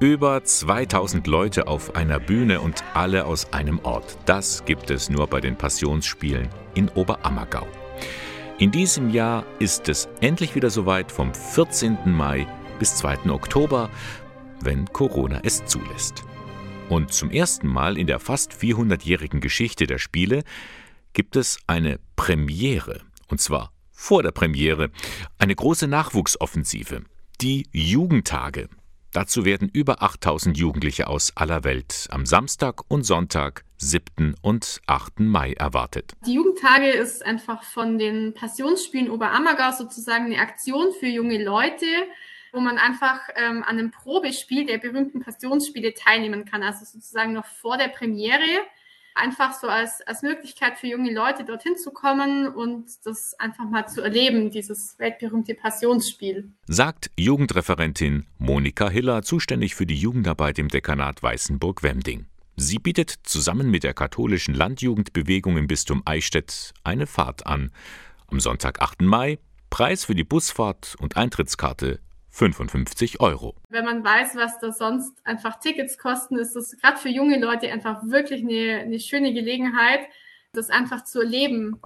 Über 2000 Leute auf einer Bühne und alle aus einem Ort. Das gibt es nur bei den Passionsspielen in Oberammergau. In diesem Jahr ist es endlich wieder soweit vom 14. Mai bis 2. Oktober, wenn Corona es zulässt. Und zum ersten Mal in der fast 400-jährigen Geschichte der Spiele gibt es eine Premiere. Und zwar vor der Premiere eine große Nachwuchsoffensive. Die Jugendtage. Dazu werden über 8000 Jugendliche aus aller Welt am Samstag und Sonntag, 7. und 8. Mai erwartet. Die Jugendtage ist einfach von den Passionsspielen Oberammergau sozusagen eine Aktion für junge Leute, wo man einfach ähm, an einem Probespiel der berühmten Passionsspiele teilnehmen kann, also sozusagen noch vor der Premiere einfach so als, als Möglichkeit für junge Leute dorthin zu kommen und das einfach mal zu erleben, dieses weltberühmte Passionsspiel. Sagt Jugendreferentin Monika Hiller, zuständig für die Jugendarbeit im Dekanat Weißenburg-Wemding. Sie bietet zusammen mit der katholischen Landjugendbewegung im Bistum Eichstätt eine Fahrt an. Am Sonntag, 8. Mai, Preis für die Busfahrt und Eintrittskarte 55 Euro. Wenn man weiß, was da sonst einfach Tickets kosten, ist das gerade für junge Leute einfach wirklich eine, eine schöne Gelegenheit, das einfach zu erleben.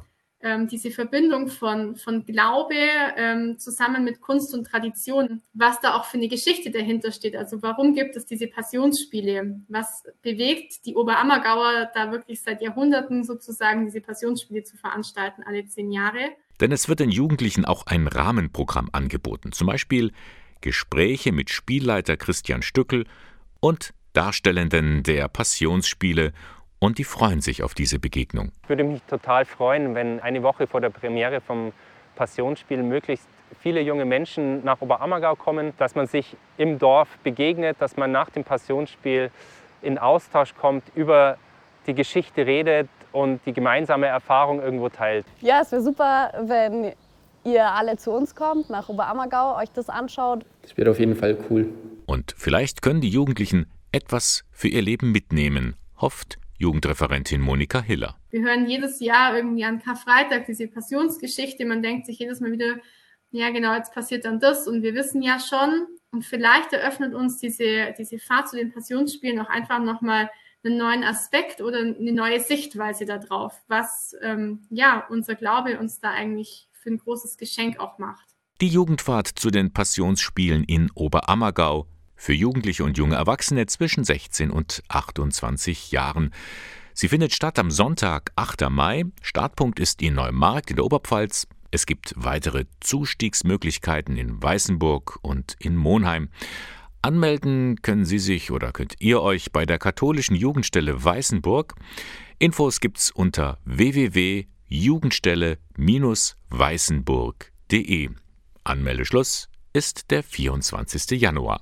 Ähm, diese Verbindung von, von Glaube ähm, zusammen mit Kunst und Tradition, was da auch für eine Geschichte dahinter steht. Also warum gibt es diese Passionsspiele? Was bewegt die Oberammergauer da wirklich seit Jahrhunderten sozusagen diese Passionsspiele zu veranstalten, alle zehn Jahre? Denn es wird den Jugendlichen auch ein Rahmenprogramm angeboten. Zum Beispiel Gespräche mit Spielleiter Christian Stückel und Darstellenden der Passionsspiele und die freuen sich auf diese Begegnung. Ich würde mich total freuen, wenn eine Woche vor der Premiere vom Passionsspiel möglichst viele junge Menschen nach Oberammergau kommen, dass man sich im Dorf begegnet, dass man nach dem Passionsspiel in Austausch kommt, über die Geschichte redet und die gemeinsame Erfahrung irgendwo teilt. Ja, es wäre super, wenn ihr alle zu uns kommt, nach Oberammergau, euch das anschaut. Das wird auf jeden Fall cool. Und vielleicht können die Jugendlichen etwas für ihr Leben mitnehmen, hofft Jugendreferentin Monika Hiller. Wir hören jedes Jahr irgendwie an Karfreitag diese Passionsgeschichte. Man denkt sich jedes Mal wieder, ja genau, jetzt passiert dann das und wir wissen ja schon. Und vielleicht eröffnet uns diese, diese Fahrt zu den Passionsspielen auch einfach nochmal einen neuen Aspekt oder eine neue Sichtweise darauf, was ähm, ja unser Glaube uns da eigentlich für ein großes Geschenk auch macht. Die Jugendfahrt zu den Passionsspielen in Oberammergau für Jugendliche und junge Erwachsene zwischen 16 und 28 Jahren. Sie findet statt am Sonntag, 8. Mai. Startpunkt ist in Neumarkt in der Oberpfalz. Es gibt weitere Zustiegsmöglichkeiten in Weißenburg und in Monheim. Anmelden können Sie sich oder könnt ihr euch bei der katholischen Jugendstelle Weißenburg. Infos gibt's unter www jugendstelle-weißenburg.de. Anmeldeschluss ist der 24. Januar.